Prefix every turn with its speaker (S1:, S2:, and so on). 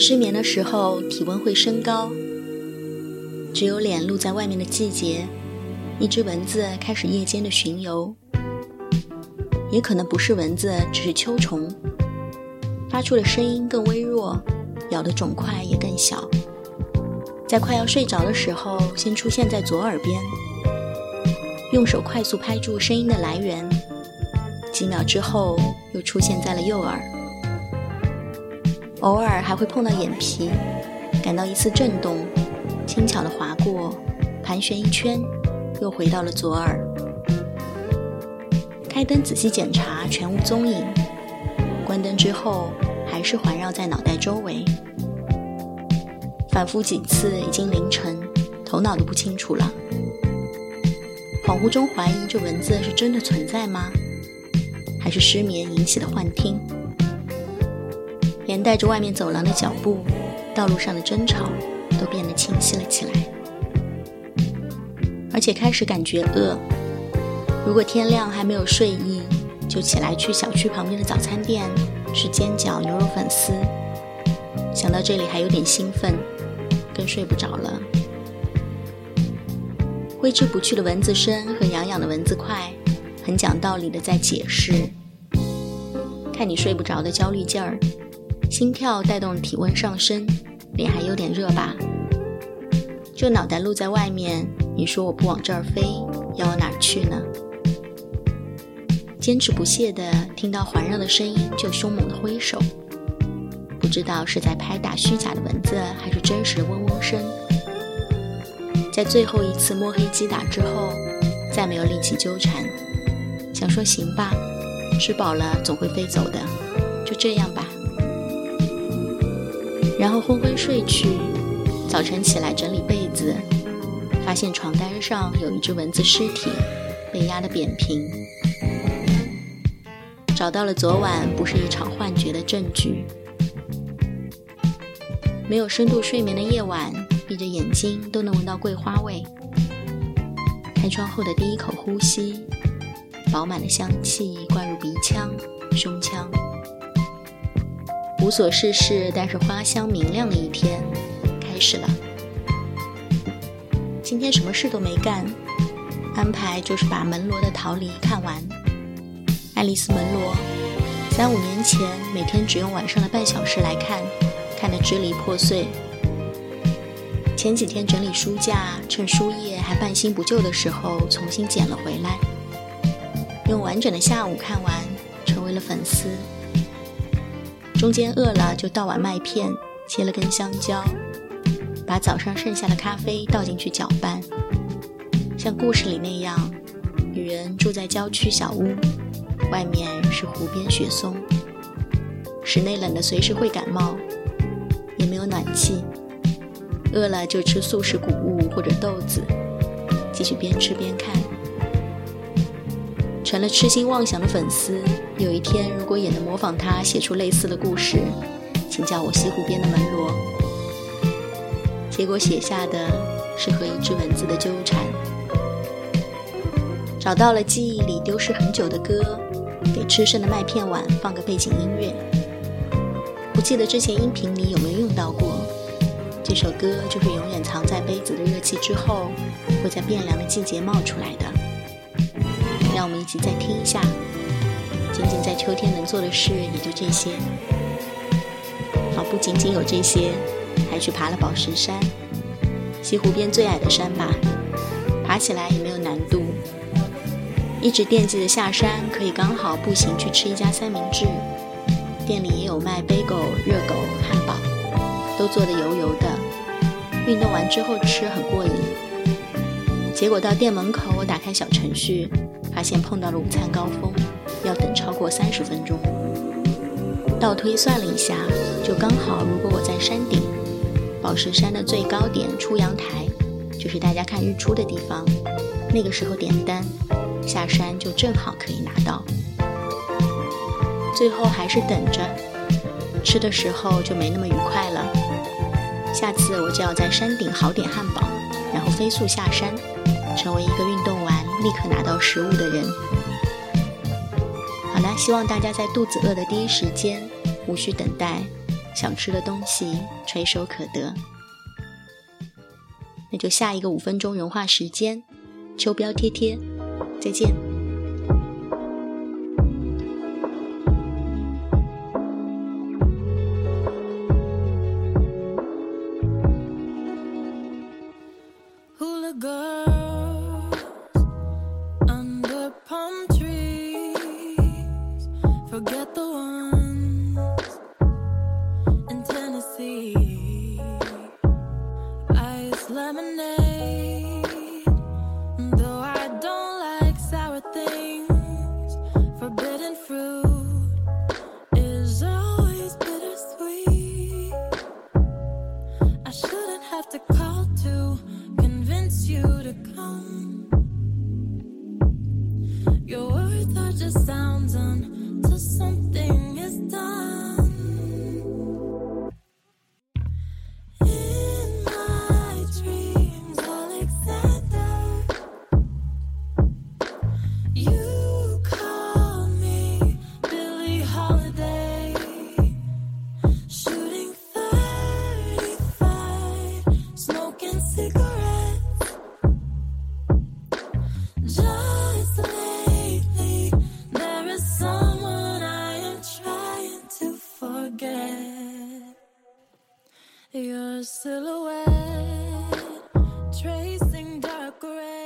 S1: 失眠的时候，体温会升高。只有脸露在外面的季节，一只蚊子开始夜间的巡游。也可能不是蚊子，只是秋虫，发出的声音更微弱，咬的肿块也更小。在快要睡着的时候，先出现在左耳边，用手快速拍住声音的来源，几秒之后又出现在了右耳。偶尔还会碰到眼皮，感到一次震动，轻巧的划过，盘旋一圈，又回到了左耳。开灯仔细检查，全无踪影。关灯之后，还是环绕在脑袋周围。反复几次，已经凌晨，头脑都不清楚了。恍惚中怀疑这蚊子是真的存在吗？还是失眠引起的幻听？连带着外面走廊的脚步，道路上的争吵，都变得清晰了起来。而且开始感觉饿。如果天亮还没有睡意，就起来去小区旁边的早餐店吃煎饺、牛肉粉丝。想到这里还有点兴奋，更睡不着了。挥之不去的蚊子声和痒痒的蚊子块，很讲道理的在解释。看你睡不着的焦虑劲儿。心跳带动体温上升，脸还有点热吧？就脑袋露在外面，你说我不往这儿飞，要往哪儿去呢？坚持不懈的听到环绕的声音，就凶猛的挥手，不知道是在拍打虚假的蚊子，还是真实的嗡嗡声。在最后一次摸黑击打之后，再没有力气纠缠，想说行吧，吃饱了总会飞走的，就这样吧。然后昏昏睡去，早晨起来整理被子，发现床单上有一只蚊子尸体，被压得扁平。找到了昨晚不是一场幻觉的证据。没有深度睡眠的夜晚，闭着眼睛都能闻到桂花味。开窗后的第一口呼吸，饱满的香气灌入鼻腔、胸腔。无所事事，但是花香明亮的一天开始了。今天什么事都没干，安排就是把门罗的逃离看完。爱丽丝·门罗，三五年前每天只用晚上的半小时来看，看得支离破碎。前几天整理书架，趁书页还半新不旧的时候重新捡了回来，用完整的下午看完，成为了粉丝。中间饿了就倒碗麦片，切了根香蕉，把早上剩下的咖啡倒进去搅拌。像故事里那样，女人住在郊区小屋，外面是湖边雪松，室内冷的随时会感冒，也没有暖气。饿了就吃素食谷物或者豆子，继续边吃边看。成了痴心妄想的粉丝。有一天，如果也能模仿他写出类似的故事，请叫我西湖边的门罗。结果写下的是和一只蚊子的纠缠。找到了记忆里丢失很久的歌，给吃剩的麦片碗放个背景音乐。不记得之前音频里有没有用到过。这首歌就是永远藏在杯子的热气之后，会在变凉的季节冒出来的。让我们一起再听一下。仅仅在秋天能做的事也就这些。好，不仅仅有这些，还去爬了宝石山，西湖边最矮的山吧。爬起来也没有难度。一直惦记着下山可以刚好步行去吃一家三明治，店里也有卖贝狗、热狗、汉堡，都做得油油的。运动完之后吃很过瘾。结果到店门口，我打开小程序。发现碰到了午餐高峰，要等超过三十分钟。倒推算了一下，就刚好。如果我在山顶，宝石山的最高点出阳台，就是大家看日出的地方。那个时候点单，下山就正好可以拿到。最后还是等着，吃的时候就没那么愉快了。下次我就要在山顶好点汉堡，然后飞速下山，成为一个运动完立刻拿到食物的人。好啦希望大家在肚子饿的第一时间无需等待想吃的东西垂手可得。那就下一个五分钟融化时间秋膘贴贴再见。to come.
S2: Your words are just sounds. Un- forget your silhouette, tracing dark gray.